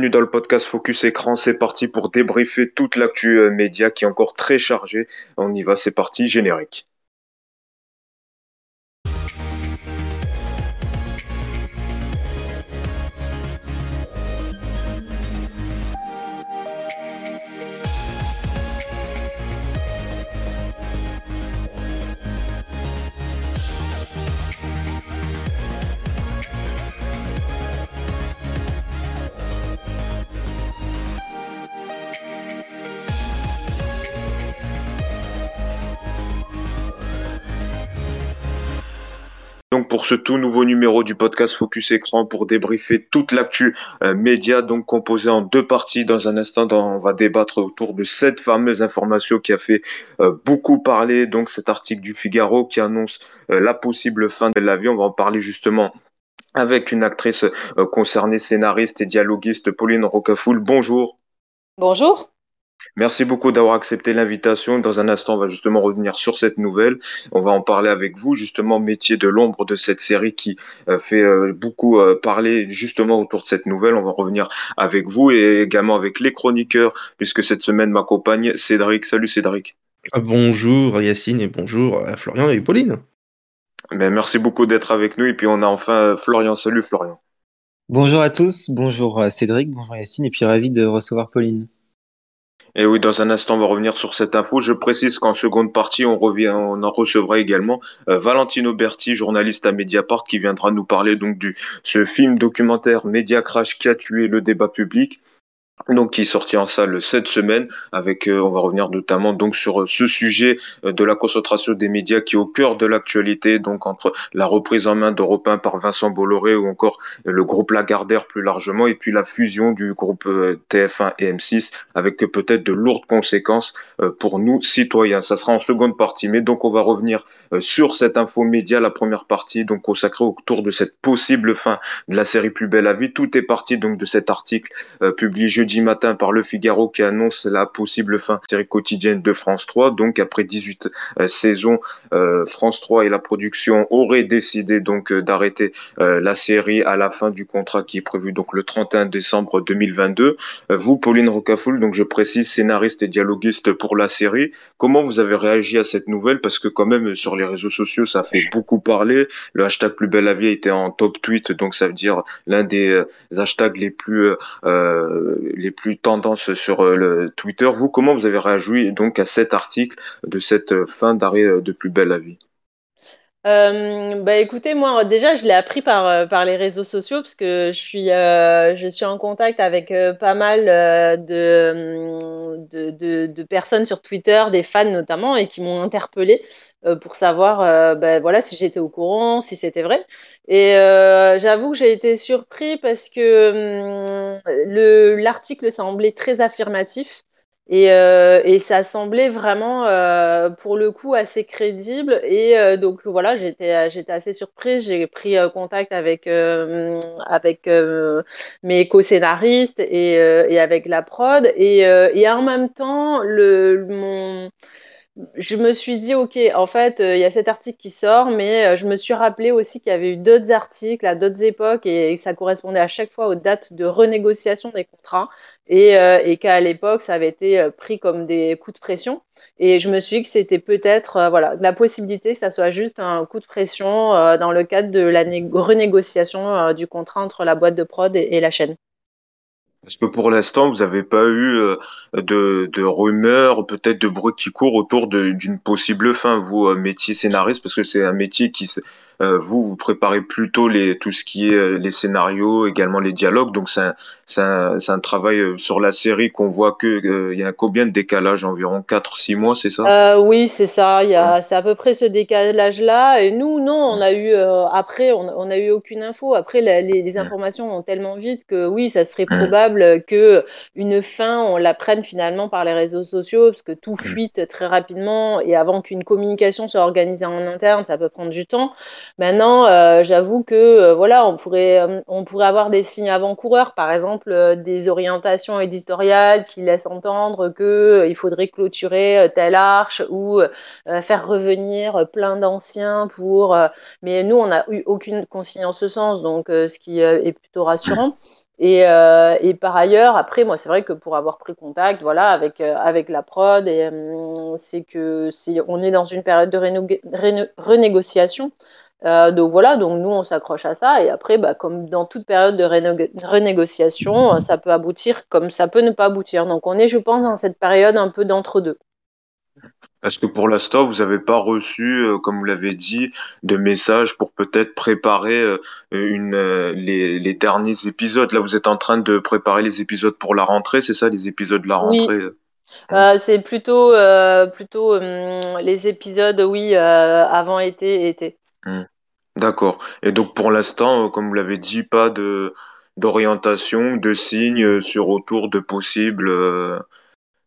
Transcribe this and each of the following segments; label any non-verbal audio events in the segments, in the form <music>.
bienvenue dans le podcast Focus Écran. C'est parti pour débriefer toute l'actu euh, média qui est encore très chargée. On y va, c'est parti, générique. Pour ce tout nouveau numéro du podcast Focus Écran pour débriefer toute l'actu euh, média donc composé en deux parties. Dans un instant, on va débattre autour de cette fameuse information qui a fait euh, beaucoup parler. Donc cet article du Figaro qui annonce euh, la possible fin de l'avion. On va en parler justement avec une actrice concernée, scénariste et dialoguiste Pauline Rocafoul. Bonjour. Bonjour. Merci beaucoup d'avoir accepté l'invitation. Dans un instant, on va justement revenir sur cette nouvelle. On va en parler avec vous, justement, métier de l'ombre de cette série qui euh, fait euh, beaucoup euh, parler justement autour de cette nouvelle. On va revenir avec vous et également avec les chroniqueurs, puisque cette semaine m'accompagne Cédric. Salut Cédric. Ah, bonjour Yacine et bonjour à Florian et Pauline. Ben, merci beaucoup d'être avec nous. Et puis on a enfin Florian. Salut Florian. Bonjour à tous, bonjour Cédric, bonjour Yacine, et puis ravi de recevoir Pauline. Et oui, dans un instant, on va revenir sur cette info. Je précise qu'en seconde partie, on revient, on en recevra également euh, Valentino Berti, journaliste à Mediapart, qui viendra nous parler donc du ce film documentaire Media Crash qui a tué le débat public donc qui est sorti en salle cette semaine avec euh, on va revenir notamment donc sur euh, ce sujet euh, de la concentration des médias qui est au cœur de l'actualité. Donc entre la reprise en main d'Europe 1 par Vincent Bolloré ou encore le groupe Lagardère plus largement et puis la fusion du groupe TF1 et M6 avec peut-être de lourdes conséquences pour nous citoyens. Ça sera en seconde partie mais donc on va revenir sur cette info média la première partie donc consacrée autour de cette possible fin de la série Plus belle à vie tout est parti donc de cet article publié jeudi matin par Le Figaro qui annonce la possible fin de série quotidienne de France 3. Donc après 18 euh, saisons, euh, France 3 et la production auraient décidé donc euh, d'arrêter la série à la fin du contrat qui est prévu donc le 31 décembre 2022. vous, Pauline Rocafoul, donc je précise scénariste et dialoguiste pour la série, comment vous avez réagi à cette nouvelle? Parce que quand même sur les réseaux sociaux ça fait beaucoup parler. Le hashtag plus belle la vie était en top tweet, donc ça veut dire l'un des hashtags les plus les plus tendances sur euh, le Twitter. Vous, comment vous avez réagi donc à cet article de cette euh, fin d'arrêt euh, de Plus belle la vie? Bah écoutez, moi déjà je l'ai appris par, par les réseaux sociaux parce que je suis, je suis en contact avec pas mal de, de, de, personnes sur Twitter, des fans notamment, et qui m'ont interpellé pour savoir bah, voilà, si j'étais au courant, si c'était vrai. Et euh, j'avoue que j'ai été surpris parce que hum, l'article semblait très affirmatif et, euh, et ça semblait vraiment, euh, pour le coup, assez crédible. Et euh, donc voilà, j'étais assez surprise. J'ai pris contact avec avec mes co-scénaristes et, et avec la prod. Et, et en même temps, le mon je me suis dit, OK, en fait, il y a cet article qui sort, mais je me suis rappelé aussi qu'il y avait eu d'autres articles à d'autres époques et, ça correspondait à chaque fois aux dates de renégociation des contrats et, euh, qu'à l'époque, ça avait été pris comme des coups de pression. Et je me suis dit que c'était peut-être voilà, la possibilité que ça soit juste un coup de pression dans le cadre de la renégociation du contrat entre la boîte de prod et la chaîne. Est-ce que pour l'instant, vous n'avez pas eu euh, de, rumeurs, peut-être de bruit qui court autour d'une possible fin, vous, euh, métier scénariste, parce que c'est un métier qui, euh, vous, vous préparez plutôt les, tout ce qui est euh, les scénarios, également les dialogues. Donc c'est un, un, un, travail euh, sur la série qu'on voit que il y a combien de décalage Environ 4-6 mois, c'est ça? Oui, c'est ça. Il y a, c'est à peu près ce décalage-là. Et nous, non, on a eu après, on n'a eu aucune info. Après, les, les, informations vont tellement vite que oui, ça serait probable que une fin, on la prenne finalement par les réseaux sociaux, parce que tout fuite très rapidement et avant qu'une communication soit organisée en interne, ça peut prendre du temps. Maintenant, euh, j'avoue que euh, voilà, on pourrait, euh, on pourrait avoir des signes avant-coureurs, par exemple des orientations éditoriales qui laissent entendre que il faudrait clôturer telle arche ou faire revenir plein d'anciens pour. mais nous, on n'a eu aucune consigne en ce sens, donc ce qui est plutôt rassurant. Et, par ailleurs, après, moi, c'est vrai que pour avoir pris contact, voilà, avec avec la prod, euh, c'est que si on est dans une période de renégociation. Euh, donc voilà, donc nous on s'accroche à ça et après, bah, comme dans toute période de renégociation, ça peut aboutir comme ça peut ne pas aboutir. Donc on est, je pense, dans cette période un peu d'entre-deux. Est-ce que pour l'instant, vous n'avez pas reçu, euh, comme vous l'avez dit, de messages pour peut-être préparer euh, une, euh, les, les, derniers épisodes Là, vous êtes en train de préparer les épisodes pour la rentrée, c'est ça, les épisodes de la rentrée oui. c'est plutôt, plutôt les épisodes, oui, avant été été. Mmh. D'accord. Et donc, pour l'instant, comme vous l'avez dit, pas de d'orientation, de signes sur autour de possibles,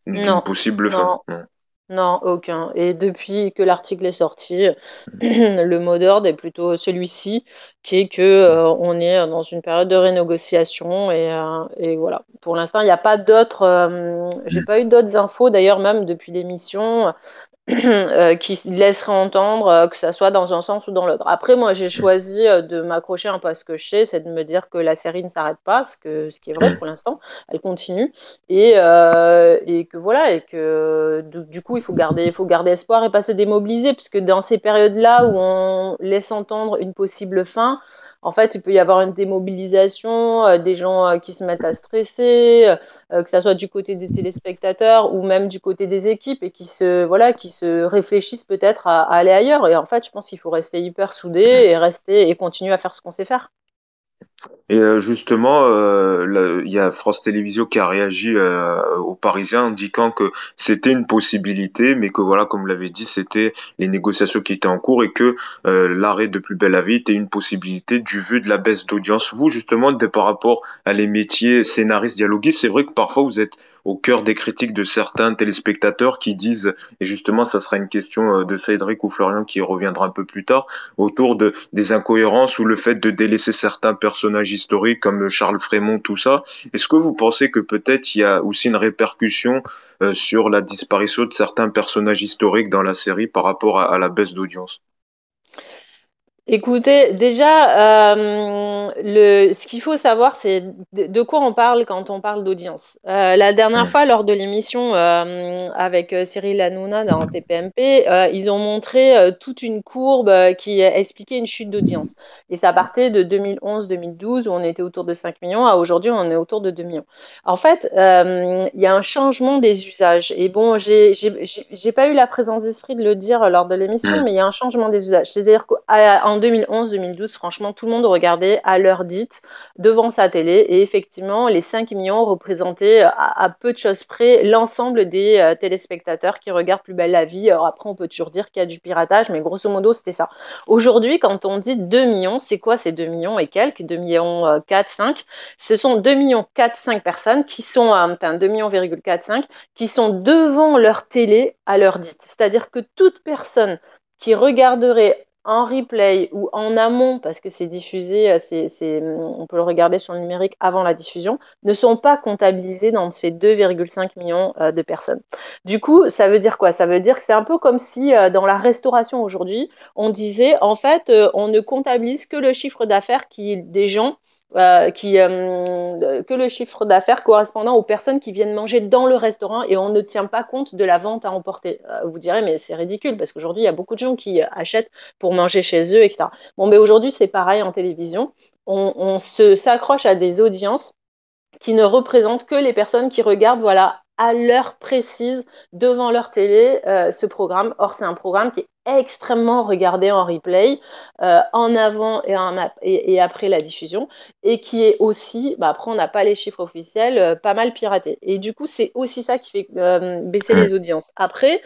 d'une possible fin. Non. Non, aucun. Et depuis que l'article est sorti, <clears throat> le mot d'ordre est plutôt celui-ci, qui est que euh, on est dans une période de renégociation et, euh, et voilà. Pour l'instant, il n'y a pas d'autres. Euh, j'ai pas eu d'autres infos d'ailleurs, même depuis l'émission. <clears throat> Euh, qui laisserait entendre euh, que ça soit dans un sens ou dans l'autre. Après, moi, j'ai choisi euh, de m'accrocher un peu à ce que je sais, c'est de me dire que la série ne s'arrête pas, ce, que, ce qui est vrai pour l'instant, elle continue, et, et que voilà, et que du, coup, il faut garder, il faut garder espoir et pas se démobiliser, puisque dans ces périodes-là où on laisse entendre une possible fin, en fait, il peut y avoir une démobilisation, euh, des gens euh, qui se mettent à stresser, euh, que ça soit du côté des téléspectateurs ou même du côté des équipes et qui se voilà, qui se réfléchissent peut-être à, à aller ailleurs. Et en fait, je pense qu'il faut rester hyper soudé et rester et continuer à faire ce qu'on sait faire. Et euh, justement, euh, il y a France Télévisions qui a réagi euh, aux Parisiens indiquant que c'était une possibilité, mais que voilà, comme vous l'avez dit, c'était les négociations qui étaient en cours et que l'arrêt de Plus belle la vie était une possibilité du vu de la baisse d'audience. Vous, justement, par rapport à les métiers scénaristes, dialoguistes, c'est vrai que parfois vous êtes au cœur des critiques de certains téléspectateurs qui disent, et justement, ça sera une question euh, de Cédric ou Florian qui reviendra un peu plus tard, autour de, des incohérences ou le fait de délaisser certains personnages historiques comme Charles Frémont, tout ça. Est-ce que vous pensez que peut-être il y a aussi une répercussion euh, sur la disparition de certains personnages historiques dans la série par rapport à la baisse d'audience? Écoutez, déjà, euh, le, ce qu'il faut savoir, c'est de, quoi on parle quand on parle d'audience. Euh, la dernière fois, lors de l'émission euh, avec Cyril Hanouna dans TPMP, ils ont montré toute une courbe qui expliquait une chute d'audience. Et ça partait de 2011-2012, où on était autour de 5 millions, à aujourd'hui, on est autour de 2 millions. En fait, il y a un changement des usages. Et bon, j'ai pas eu la présence d'esprit de le dire lors de l'émission, mais il y a un changement des usages. C'est-à-dire qu'en en 2011-2012, franchement, tout le monde regardait à l'heure dite devant sa télé. Et effectivement, les 5 millions représentaient à, peu de choses près l'ensemble des euh, téléspectateurs qui regardent Plus belle la vie. Alors après, on peut toujours dire qu'il y a du piratage, mais grosso modo, c'était ça. Aujourd'hui, quand on dit 2 millions, c'est quoi ces 2 millions et quelques? 2 millions 4, euh, 5 Ce sont 2 millions 4, 5 personnes qui sont, euh, enfin 2 millions 4, 5, qui sont devant leur télé à l'heure dite. C'est-à-dire que toute personne qui regarderait en replay ou en amont, parce que c'est diffusé, euh, c'est, on peut le regarder sur le numérique avant la diffusion, ne sont pas comptabilisés dans ces 2,5 millions euh, de personnes. Du coup, ça veut dire quoi? Ça veut dire que c'est un peu comme si euh, dans la restauration aujourd'hui, on disait en fait, on ne comptabilise que le chiffre d'affaires qui des gens euh, euh, que le chiffre d'affaires correspondant aux personnes qui viennent manger dans le restaurant et on ne tient pas compte de la vente à emporter. Euh, vous direz, mais c'est ridicule parce qu'aujourd'hui, il y a beaucoup de gens qui achètent pour manger chez eux, etc. Bon, mais aujourd'hui, c'est pareil en télévision. On, on s'accroche à des audiences qui ne représentent que les personnes qui regardent, voilà, à l'heure précise devant leur télé euh, ce programme. Or, c'est un programme qui est extrêmement regardé en replay, euh, en avant et, en et, et, après la diffusion, et qui est aussi, bah après on n'a pas les chiffres officiels, euh, pas mal piraté. Et du coup, c'est aussi ça qui fait baisser les audiences. Après,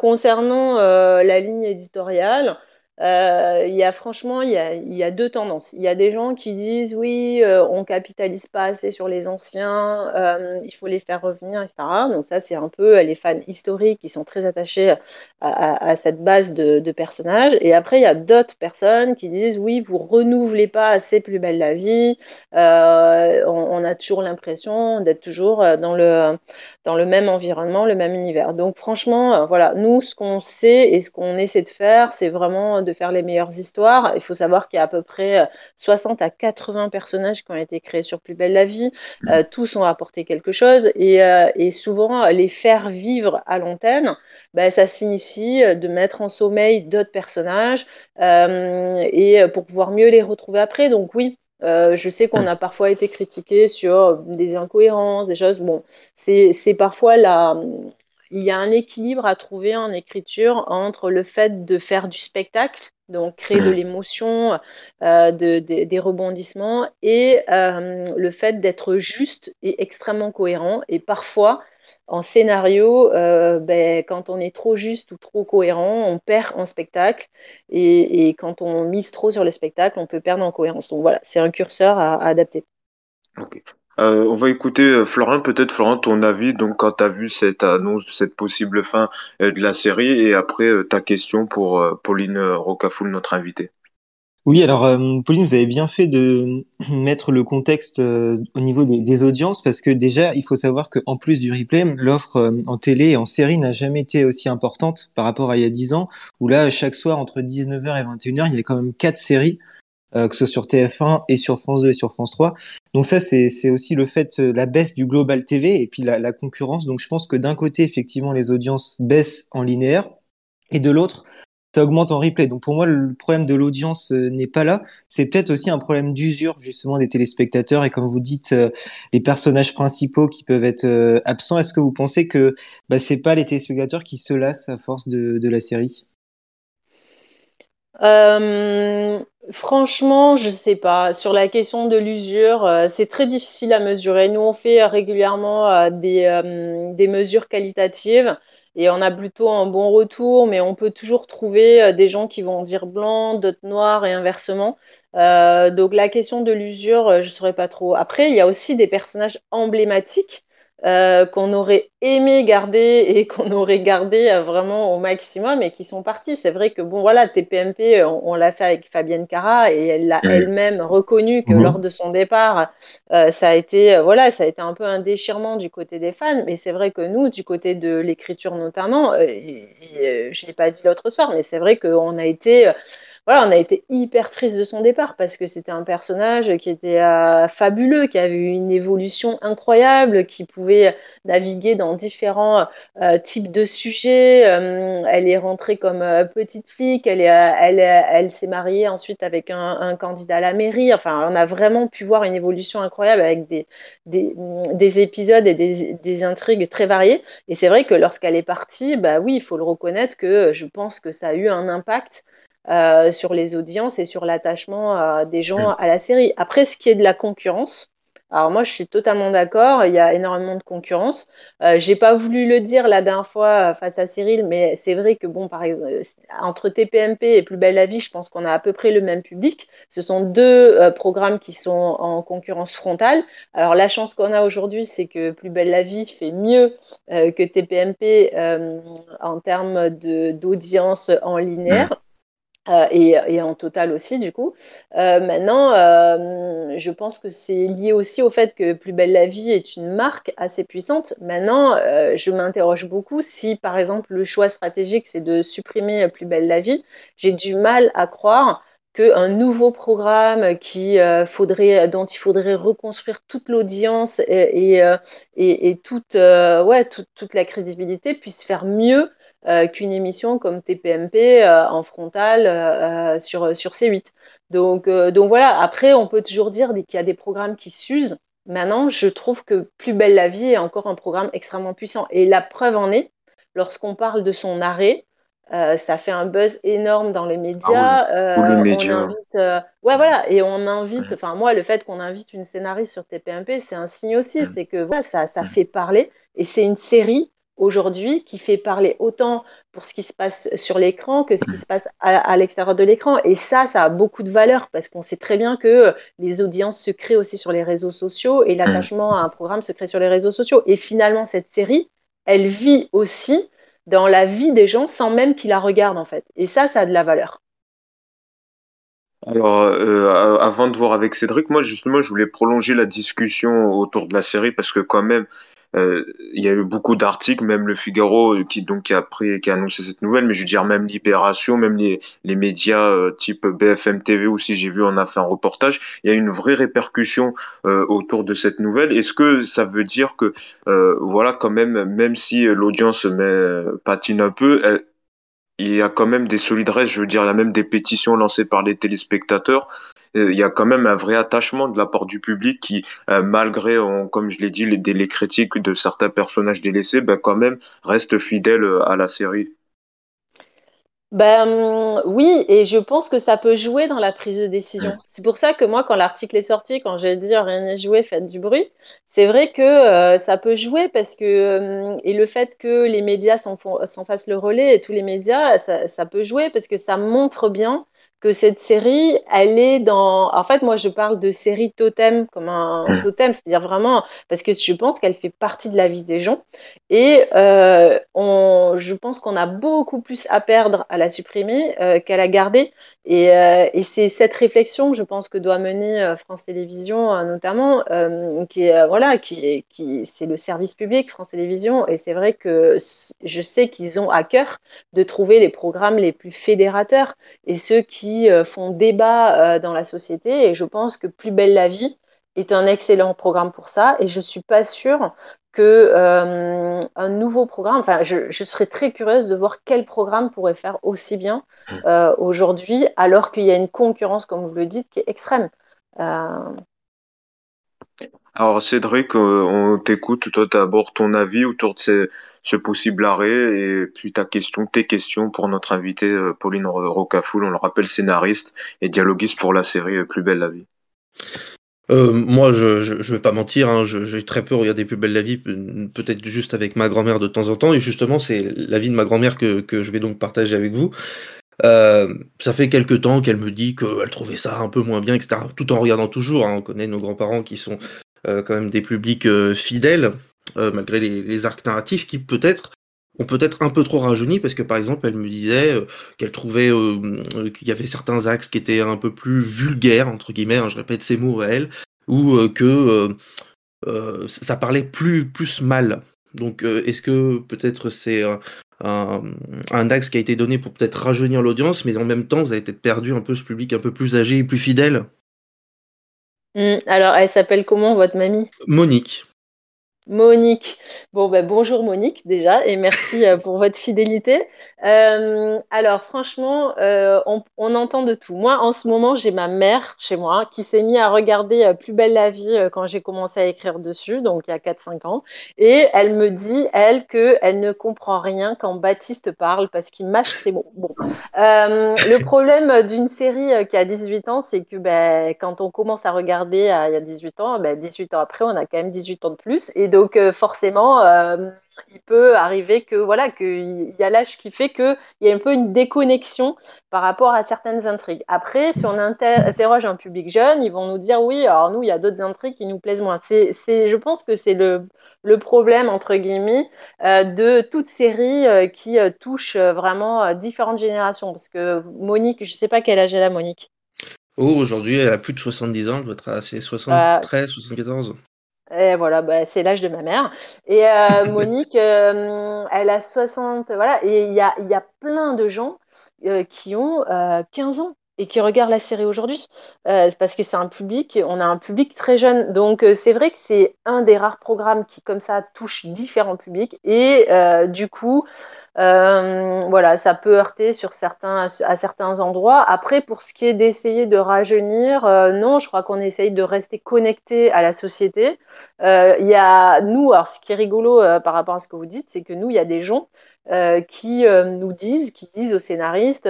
concernant la ligne éditoriale, il y a franchement, il y a, deux tendances. Il y a des gens qui disent oui, euh, on capitalise pas assez sur les anciens, euh, il faut les faire revenir, etc. Donc ça, c'est un peu les fans historiques qui sont très attachés à, cette base de, personnages. Et après, il y a d'autres personnes qui disent oui, vous renouvelez pas assez plus belle la vie. Euh, on, on, a toujours l'impression d'être toujours dans le dans le même environnement, le même univers. Donc franchement, voilà, nous, ce qu'on sait et ce qu'on essaie de faire, c'est vraiment de de faire les meilleures histoires. Il faut savoir qu'il y a à peu près 60 à 80 personnages qui ont été créés sur Plus belle la vie. Mmh. tous ont apporté quelque chose et, et, souvent les faire vivre à l'antenne, ben, ça signifie de mettre en sommeil d'autres personnages et pour pouvoir mieux les retrouver après. Donc oui, euh, je sais qu'on a parfois été critiqué sur des incohérences, des choses. Bon, c'est parfois là. Il y a un équilibre à trouver en écriture entre le fait de faire du spectacle, donc créer de l'émotion, euh, de, des rebondissements, et euh, le fait d'être juste et extrêmement cohérent. Et parfois, en scénario, euh, ben, quand on est trop juste ou trop cohérent, on perd en spectacle. Et, quand on mise trop sur le spectacle, on peut perdre en cohérence. Donc voilà, c'est un curseur à, adapter. Euh, on va écouter euh, Florent, peut-être Florent, ton avis donc quand tu as vu cette annonce de cette possible fin de la série et après ta question pour Pauline Rocafoul, notre invitée. Oui, alors euh, Pauline, vous avez bien fait de <clears throat> mettre le contexte euh, au niveau des, audiences parce que déjà, il faut savoir qu'en plus du replay, l'offre euh, en télé et en série n'a jamais été aussi importante par rapport à il y a 10 ans où là, chaque soir entre 19h et 21h, il y avait quand même quatre séries, que ce soit sur TF1 et sur France 2 et sur France 3. Donc ça, c'est aussi le fait, la baisse du Global TV et puis la, la concurrence. Donc je pense que d'un côté, effectivement, les audiences baissent en linéaire et de l'autre, ça augmente en replay. Donc pour moi, le problème de l'audience euh, n'est pas là. C'est peut-être aussi un problème d'usure justement des téléspectateurs et comme vous dites, euh, les personnages principaux qui peuvent être euh, absents. Est-ce que vous pensez que bah, c'est pas les téléspectateurs qui se lassent à force de, de la série? Franchement, je sais pas. Sur la question de l'usure, c'est très difficile à mesurer. Nous, on fait régulièrement des, des mesures qualitatives et on a plutôt un bon retour, mais on peut toujours trouver euh, des gens qui vont dire blanc, d'autres noirs et inversement. Euh, donc la question de l'usure, euh, je ne saurais pas trop. Après, il y a aussi des personnages emblématiques euh, qu'on aurait aimé garder et <laughs> qu'on aurait gardé euh, vraiment au maximum et qui sont partis. C'est vrai que bon voilà, TPMP, on, l'a fait avec Fabienne Cara et elle l'a elle-même reconnu que mhm. lors de son départ, euh, ça a été voilà, ça a été un peu un déchirement du côté des fans. Mais c'est vrai que nous, du côté de l'écriture notamment, et, je l'ai pas dit l'autre soir, mais c'est vrai qu'on a été voilà, on a été hyper triste de son départ parce que c'était un personnage qui était euh, fabuleux, qui avait eu une évolution incroyable, qui pouvait naviguer dans différents euh, types de sujets. Euh, elle est rentrée comme petite flic, elle, est, elle, elle s'est mariée ensuite avec un, candidat à la mairie. Enfin, on a vraiment pu voir une évolution incroyable avec des, des, épisodes et des, des, intrigues très variées. Et c'est vrai que lorsqu'elle est partie, bah oui, il faut le reconnaître que je pense que ça a eu un impact euh, sur les audiences et sur l'attachement euh, des gens à la série. Après, ce qui est de la concurrence, alors moi je suis totalement d'accord, il y a énormément de concurrence. Euh, J'ai pas voulu le dire la dernière fois face à Cyril, mais c'est vrai que bon, par exemple, entre TPMP et Plus belle la vie, je pense qu'on a à peu près le même public. Ce sont deux programmes qui sont en concurrence frontale. Alors la chance qu'on a aujourd'hui, c'est que Plus belle la vie fait mieux que TPMP en termes d'audience en linéaire. Euh, et, en total aussi, du coup. Euh, maintenant, euh, je pense que c'est lié aussi au fait que Plus belle la vie est une marque assez puissante. Maintenant, je m'interroge beaucoup si, par exemple, le choix stratégique, c'est de supprimer Plus belle la vie. J'ai du mal à croire qu'un nouveau programme qui, faudrait, dont il faudrait reconstruire toute l'audience et, et, toute, ouais, toute la crédibilité puisse faire mieux euh, qu'une émission comme TPMP euh, en frontale euh, sur, sur C8. Donc, donc voilà, après, on peut toujours dire qu'il y a des programmes qui s'usent. Maintenant, je trouve que Plus belle la vie est encore un programme extrêmement puissant. Et la preuve en est, lorsqu'on parle de son arrêt, ça fait un buzz énorme dans les médias. Ah les médias. ouais, voilà, et on invite. Enfin, moi, le fait qu'on invite une scénariste sur TPMP, c'est un signe aussi. C'est que voilà, ça, ça fait parler. Et c'est une série aujourd'hui qui fait parler autant pour ce qui se passe sur l'écran que ce qui se passe à, l'extérieur de l'écran. Et ça, ça a beaucoup de valeur parce qu'on sait très bien que les audiences se créent aussi sur les réseaux sociaux et l'attachement à un programme se crée sur les réseaux sociaux. Et finalement, cette série, elle vit aussi dans la vie des gens sans même qu'ils la regardent en fait. Et ça, ça a de la valeur. Alors, euh, avant de voir avec Cédric, moi justement, je voulais prolonger la discussion autour de la série parce que quand même, euh, il y a eu beaucoup d'articles, même le Figaro euh, qui donc qui a pris, qui a annoncé cette nouvelle, mais je veux dire même Libération, même les, les médias euh, type BFM TV aussi, j'ai vu, on a fait un reportage. Il y a une vraie répercussion autour de cette nouvelle. Est-ce que ça veut dire que voilà quand même, même si l'audience met patine un peu, il y a quand même des solidaires, je veux dire, il y a même des pétitions lancées par les téléspectateurs. Euh, il y a quand même un vrai attachement de la part du public qui, euh, malgré, comme je l'ai dit, les, les critiques de certains personnages délaissés, ben, quand même reste fidèle euh, à la série. Ben oui, et je pense que ça peut jouer dans la prise de décision. C'est pour ça que moi, quand l'article est sorti, quand j'ai dit rien n'est joué, faites du bruit, c'est vrai que ça peut jouer parce que et le fait que les médias s'en fassent le relais et tous les médias, ça, ça peut jouer parce que ça montre bien que cette série, elle est dans. En fait, moi, je parle de série totem comme un mmh. totem, c'est-à-dire vraiment parce que je pense qu'elle fait partie de la vie des gens. Et euh, on... je pense qu'on a beaucoup plus à perdre à la supprimer euh, qu'à la garder. Et, euh, et c'est cette réflexion, je pense, que doit mener France Télévisions, notamment, qui est voilà, qui, qui c'est le service public France Télévisions. Et c'est vrai que je sais qu'ils ont à cœur de trouver les programmes les plus fédérateurs et ceux qui euh, font débat euh, dans la société. Et je pense que Plus belle la vie est un excellent programme pour ça. Et je suis pas sûre que euh, un nouveau programme. Enfin, je, serais très curieuse de voir quel programme pourrait faire aussi bien mmh. aujourd'hui, alors qu'il y a une concurrence, comme vous le dites, qui est extrême. Alors Cédric, on t'écoute. Toi, d'abord ton avis autour de ce possible arrêt et puis ta question, tes questions pour notre invitée euh, Pauline Rocafoul, on le rappelle scénariste et dialoguiste pour la série euh, Plus belle la vie. Euh, moi, je, je, vais pas mentir, hein, j'ai très peu regardé Plus belle la vie, peut-être juste avec ma grand-mère de temps en temps, et justement, c'est la vie de ma grand-mère que, que, je vais donc partager avec vous. ça fait quelques temps qu'elle me dit qu'elle trouvait ça un peu moins bien, etc. Tout en regardant toujours, hein, on connaît nos grands-parents qui sont quand même des publics fidèles, euh, malgré les, arcs narratifs qui peut-être ont peut-être un peu trop rajeuni parce que par exemple elle me disait euh, qu'elle trouvait euh, qu'il y avait certains axes qui étaient un peu plus vulgaires entre guillemets, hein, je répète ces mots à elle, ou que ça parlait plus plus mal. Donc est-ce que peut-être c'est un, un, axe qui a été donné pour peut-être rajeunir l'audience, mais en même temps vous avez peut-être perdu un peu ce public un peu plus âgé et plus fidèle? Mmh, Alors elle s'appelle comment votre mamie? Monique. Monique. Bon, ben, bonjour Monique déjà et merci euh, pour votre fidélité. Euh, alors franchement, euh, on, entend de tout. Moi, en ce moment, j'ai ma mère chez moi qui s'est mise à regarder Plus belle la vie quand j'ai commencé à écrire dessus, donc il y a 4-5 ans. Et elle me dit, elle, qu'elle ne comprend rien quand Baptiste parle parce qu'il mâche ses mots. Bon. le problème d'une série qui a 18 ans, c'est que ben, quand on commence à regarder il y a 18 ans, ben, 18 ans après, on a quand même 18 ans de plus. Et donc, donc euh, forcément, euh, il peut arriver que voilà qu'il y a l'âge qui fait qu'il y a un peu une déconnexion par rapport à certaines intrigues. Après, si on interroge un public jeune, ils vont nous dire oui, alors nous, il y a d'autres intrigues qui nous plaisent moins. C'est, je pense que c'est le, problème, entre guillemets, euh, de toute série qui touche vraiment différentes générations. Parce que Monique, je ne sais pas quel âge elle a, Monique. Oh, aujourd'hui, elle a plus de 70 ans, elle doit être à 73, 74. Et voilà, bah, c'est l'âge de ma mère. Et euh, <laughs> Monique, euh, elle a 60, voilà. Et il y a, y a plein de gens euh, qui ont 15 ans et qui regardent la série aujourd'hui. parce que c'est un public, on a un public très jeune. Donc c'est vrai que c'est un des rares programmes qui, comme ça, touche différents publics. Et du coup, euh, voilà, ça peut heurter sur certains, à certains endroits. Après, pour ce qui est d'essayer de rajeunir, euh, non, je crois qu'on essaye de rester connecté à la société. Euh, il y a nous, alors ce qui est rigolo par rapport à ce que vous dites, c'est que nous, il y a des gens qui nous disent, qui disent aux scénaristes,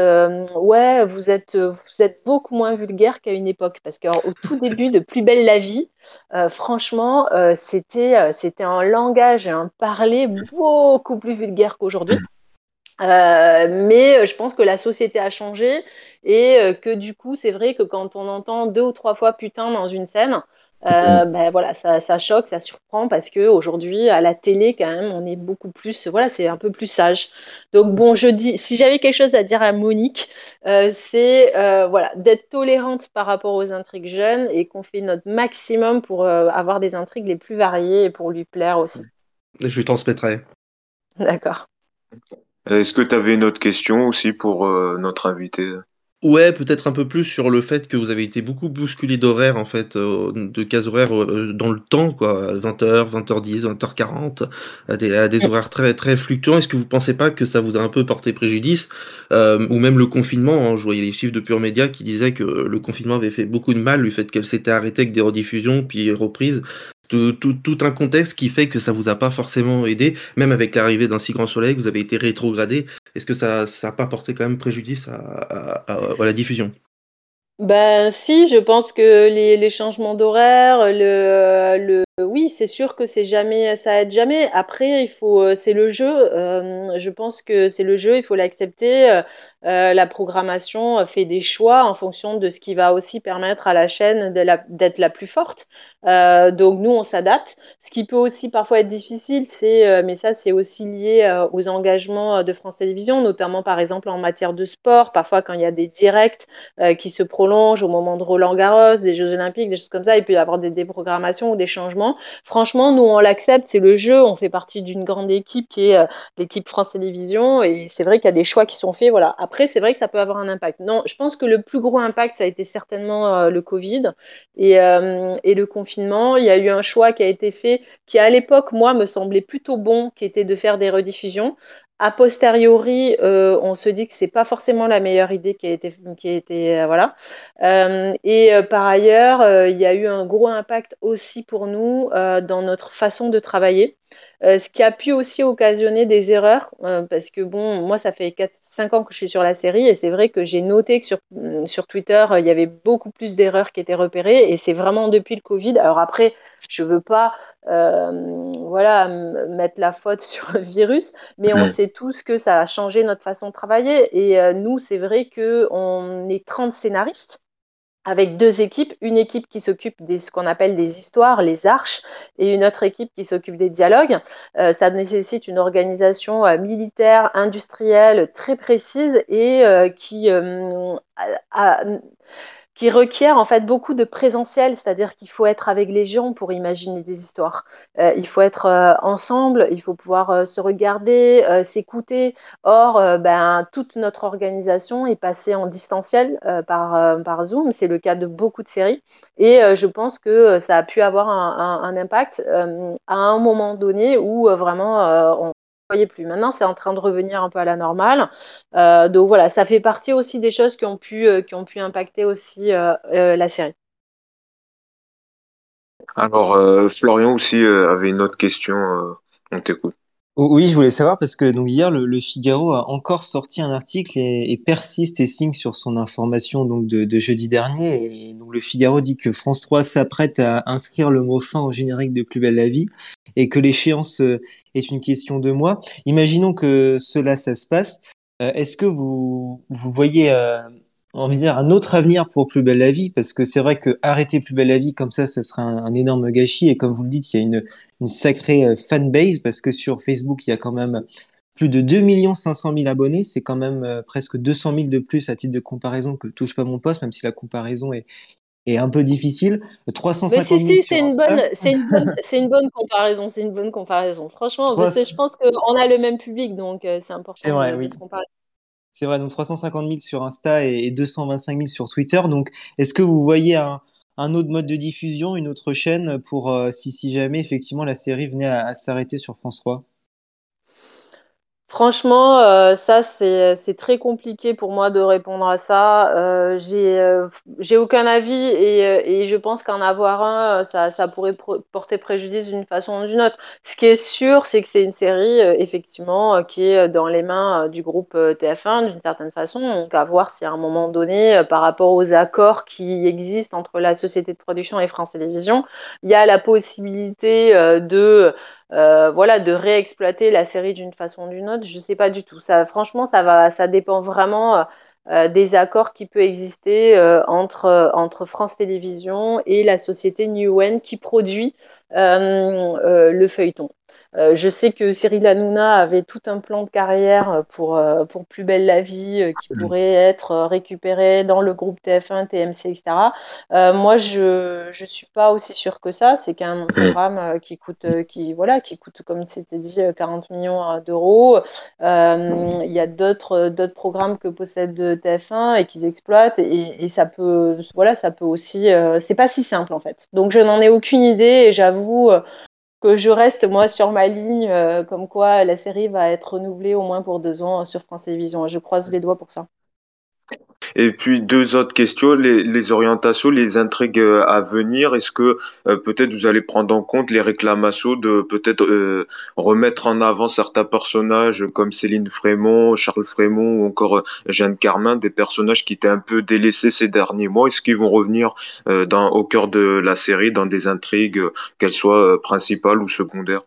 ouais, vous êtes, vous êtes beaucoup moins vulgaire qu'à une époque, parce qu'au tout <laughs> début de Plus belle la vie, franchement, c'était, c'était un langage et un parler beaucoup plus vulgaire qu'aujourd'hui. Euh, mais je pense que la société a changé. Et euh, que du coup, c'est vrai que quand on entend deux ou trois fois putain dans une scène, euh, ben voilà, ça, ça, choque, ça surprend parce que aujourd'hui à la télé quand même, on est beaucoup plus, voilà, c'est un peu plus sage. Donc bon, je dis, si j'avais quelque chose à dire à Monique, c'est voilà, d'être tolérante par rapport aux intrigues jeunes et qu'on fait notre maximum pour avoir des intrigues les plus variées et pour lui plaire aussi. Je lui transmettrai. D'accord. Est-ce que tu avais une autre question aussi pour notre invité? Ouais, peut-être un peu plus sur le fait que vous avez été beaucoup bousculé d'horaires, en fait, euh, de cases horaires euh, dans le temps, quoi, 20h, 20h10, 20h40, à des, à des horaires très, très fluctuants. Est-ce que vous pensez pas que ça vous a un peu porté préjudice euh, Ou même le confinement, hein, je voyais les chiffres de Pure Média qui disaient que le confinement avait fait beaucoup de mal, le fait qu'elle s'était arrêtée avec des rediffusions, puis reprises. Tout, un contexte qui fait que ça vous a pas forcément aidé, même avec l'arrivée d'un si grand soleil, vous avez été rétrogradé. Est-ce que ça n'a pas porté quand même préjudice à, la diffusion? Ben si, je pense que les, changements d'horaire, le, oui, c'est sûr que c'est jamais, ça aide jamais. Après, il faut, c'est le jeu. Euh, je pense que c'est le jeu, il faut l'accepter. Euh, la programmation fait des choix en fonction de ce qui va aussi permettre à la chaîne d'être la, plus forte. Euh, donc nous, on s'adapte. Ce qui peut aussi parfois être difficile, c'est, euh, mais ça c'est aussi lié aux engagements de France Télévisions, notamment par exemple en matière de sport. Parfois, quand il y a des directs qui se prolongent au moment de Roland Garros, des Jeux Olympiques, des choses comme ça, il peut y avoir des déprogrammations ou des changements. Franchement, nous on l'accepte, c'est le jeu. On fait partie d'une grande équipe qui est l'équipe France Télévisions, et c'est vrai qu'il y a des choix qui sont faits. Voilà après, c'est vrai que ça peut avoir un impact. Non, je pense que le plus gros impact, ça a été certainement euh, le Covid euh, et, le confinement. Il y a eu un choix qui a été fait, qui à l'époque, moi, me semblait plutôt bon, qui était de faire des rediffusions. A posteriori, euh, on se dit que c'est pas forcément la meilleure idée qui a été, qui a été voilà. et par ailleurs, il y a eu un gros impact aussi pour nous dans notre façon de travailler. Euh, ce qui a pu aussi occasionner des erreurs, euh, parce que bon, moi, ça fait 4-5 ans que je suis sur la série, et c'est vrai que j'ai noté que sur, mm, sur Twitter, il y avait beaucoup plus d'erreurs qui étaient repérées, et c'est vraiment depuis le Covid. Alors après, je veux pas euh, voilà, mettre la faute <laughs> sur le virus, mais on sait tous que ça a changé notre façon de travailler. Et nous, c'est vrai qu'on est 30 scénaristes avec deux équipes, une équipe qui s'occupe de ce qu'on appelle des histoires, les arches, et une autre équipe qui s'occupe des dialogues. Euh, ça nécessite une organisation euh, militaire, industrielle très précise et euh, qui qui requiert en fait beaucoup de présentiel, c'est-à-dire qu'il faut être avec les gens pour imaginer des histoires. Euh, il faut être euh, ensemble, il faut pouvoir euh, se regarder, s'écouter. Or, ben, toute notre organisation est passée en distanciel par, Zoom. C'est le cas de beaucoup de séries. Et je pense que ça a pu avoir un, un impact à un moment donné où vraiment on, plus. Maintenant, c'est en train de revenir un peu à la normale. Euh, donc voilà, ça fait partie aussi des choses qui ont pu, euh, qui ont pu impacter aussi euh, la série. Alors, Florian aussi avait une autre question. on t'écoute. Oui, je voulais savoir parce que donc hier le, Figaro a encore sorti un article et, persiste et signe sur son information donc de, jeudi dernier. Donc le Figaro dit que France 3 s'apprête à inscrire le mot fin au générique de Plus belle la vie et que l'échéance euh, est une question de mois. Imaginons que cela ça se passe. Euh, est-ce que vous vous voyez envie de dire un autre avenir pour Plus belle la vie parce que c'est vrai que arrêter Plus belle la vie comme ça, ça serait un, un énorme gâchis et comme vous le dites, il y a une une sacrée euh, fanbase parce que sur Facebook, il y a quand même plus de 2 500 000 abonnés. C'est quand même euh, presque 200 000 de plus à titre de comparaison que touche pas mon poste, même si la comparaison est, est un peu difficile. 350 Mais si, si, c'est une, bonne, c'est une, bonne, une bonne comparaison. C'est une bonne comparaison. Franchement, je pense qu'on a le même public, donc euh, c'est important c'est vrai, de, oui. se comparer. C'est vrai, donc 350 000 sur Insta et 225 000 sur Twitter. Donc, est-ce que vous voyez un, autre mode de diffusion, une autre chaîne pour euh, si, si jamais effectivement la série venait à, s'arrêter sur France 3 Franchement, euh, ça c'est très compliqué pour moi de répondre à ça. Euh, j'ai aucun avis et, je pense qu'en avoir un, ça, ça pourrait porter préjudice d'une façon ou d'une autre. Ce qui est sûr, c'est que c'est une série effectivement qui est dans les mains du groupe TF1 d'une certaine façon. Donc à voir si à un moment donné, par rapport aux accords qui existent entre la société de production et France Télévisions, il y a la possibilité de euh, voilà, de réexploiter la série d'une façon ou d'une autre, je ne sais pas du tout. Ça, franchement, ça va, ça dépend vraiment euh, euh, des accords qui peuvent exister entre, entre France Télévisions et la société Newen qui produit le feuilleton. Euh, je sais que Cyril Hanouna avait tout un plan de carrière pour, euh, pour Plus belle la vie qui mm. pourrait être récupéré dans le groupe TF1, TMC, etc. moi, je ne suis pas aussi sûre que ça. C'est qu'un mm. programme qui coûte, qui, voilà, qui coûte, comme c'était dit, 40 millions d'euros. Il y a d'autres programmes que possède TF1 et qu'ils exploitent et, et, ça peut, voilà, ça peut aussi. c'est pas si simple en fait. Donc, je n'en ai aucune idée et j'avoue que je reste moi sur ma ligne, euh, comme quoi la série va être renouvelée au moins pour deux ans sur France Télévisions. Je croise les doigts pour ça. Et puis deux autres questions, les, orientations, les intrigues euh, à venir. Est-ce que euh, peut-être vous allez prendre en compte les réclamations de peut-être euh, remettre en avant certains personnages comme Céline Frémont, Charles Frémont ou encore Jeanne Carmin, des personnages qui étaient un peu délaissés ces derniers mois. Est-ce qu'ils vont revenir dans, au cœur de la série dans des intrigues, qu'elles soient principales ou secondaires?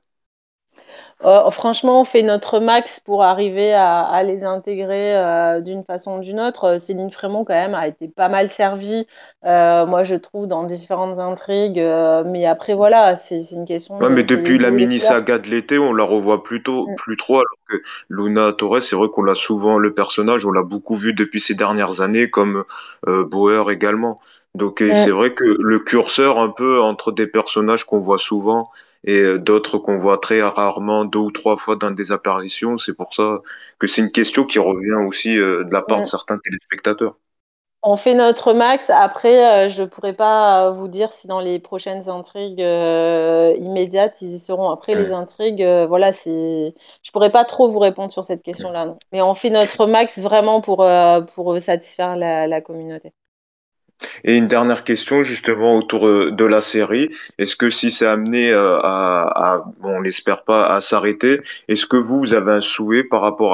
Euh, franchement, on fait notre max pour arriver à, les intégrer euh, d'une façon ou d'une autre. Euh, Céline Frémont, quand même, a été pas mal servie, moi, je trouve, dans différentes intrigues. mais après, voilà, c'est une question. Ouais, mais depuis la mini-saga de l'été, on la revoit plutôt, mm. plus trop. Alors que Luna Torres, c'est vrai qu'on l'a souvent, le personnage, on l'a beaucoup vu depuis ces dernières années, comme Bauer également. Donc, mm. c'est vrai que le curseur, un peu, entre des personnages qu'on voit souvent et euh, d'autres qu'on voit très rarement, deux ou trois fois dans des apparitions. C'est pour ça que c'est une question qui revient aussi euh, de la part de certains téléspectateurs. On fait notre max. Après, euh, je ne pourrais pas vous dire si dans les prochaines intrigues immédiates, ils y seront. Après, les intrigues, voilà, c'est. Je pourrais pas trop vous répondre sur cette question-là. Mais on fait notre max vraiment pour, pour satisfaire la communauté. Et une dernière question justement autour euh, de la série. Est-ce que si c'est amené euh, à, à bon, on l'espère pas, à s'arrêter, est-ce que vous, vous avez un souhait par rapport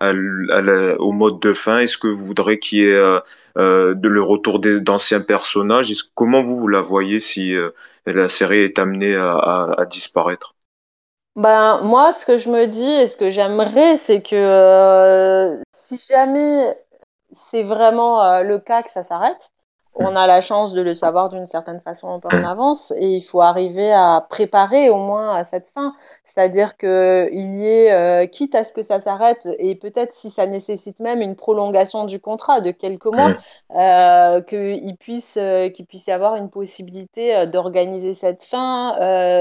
au mode de fin? Est-ce que vous voudrez qu'il y ait euh de le retour d'anciens personnages? Comment vous, vous la voyez si la série est amenée à, à disparaître? Ben, moi, ce que je me dis et ce que j'aimerais, c'est que si jamais c'est vraiment euh, le cas que ça s'arrête. On a la chance de le savoir d'une certaine façon un peu en avance et il faut arriver à préparer au moins à cette fin. C'est-à-dire qu'il y ait, euh, quitte à ce que ça s'arrête et peut-être si ça nécessite même une prolongation du contrat de quelques mois, euh, qu'il puisse, qu'il puisse y avoir une possibilité d'organiser cette fin,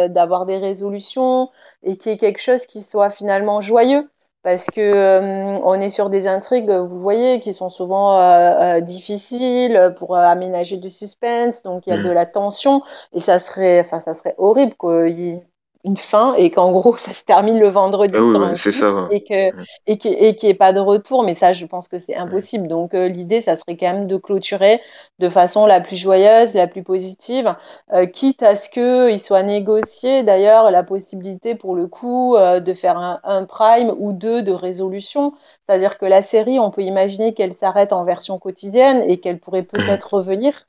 d'avoir des résolutions et qu'il y ait quelque chose qui soit finalement joyeux parce que euh, on est sur des intrigues, vous voyez, qui sont souvent euh, euh, difficiles pour aménager du suspense, donc il y a mm. de la tension et ça serait, enfin ça serait horrible qu'il une fin et qu'en gros ça se termine le vendredi ah sur un ça, et que et qu'il n'y ait pas de retour. Mais ça je pense que c'est impossible. Donc euh, l'idée ça serait quand même de clôturer de façon la plus joyeuse la plus positive euh, quitte à ce que il soit négocié d'ailleurs la possibilité pour le coup euh, de faire un, un, prime ou deux de résolution. C'est-à-dire que la série on peut imaginer qu'elle s'arrête en version quotidienne et qu'elle pourrait mmh. peut-être revenir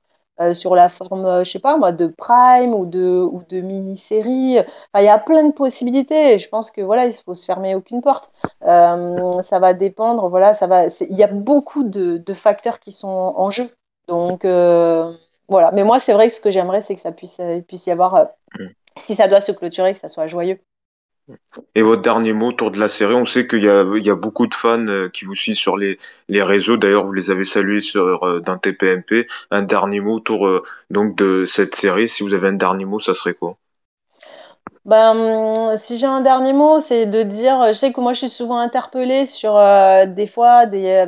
euh, sur la forme, euh, je sais pas moi, de prime ou de, ou de mini-série. il y a plein de possibilités. Et je pense que voilà, il faut se fermer aucune porte. Euh, ça va dépendre. Voilà, ça va. Il y a beaucoup de, de, facteurs qui sont en jeu. Donc voilà. Mais moi, c'est vrai que ce que j'aimerais, c'est que ça puisse, puisse y avoir, mm. si ça doit se clôturer, que ça soit joyeux. Et votre dernier mot autour de la série, on sait qu'il y a, beaucoup de fans euh, qui vous suivent sur les, les réseaux. D'ailleurs, vous les avez salués sur euh, d'un TPMP. Un dernier mot autour euh, donc de cette série. Si vous avez un dernier mot, ça serait quoi? Ben, si j'ai un dernier mot, c'est de dire, je sais que moi je suis souvent interpellée sur des fois des,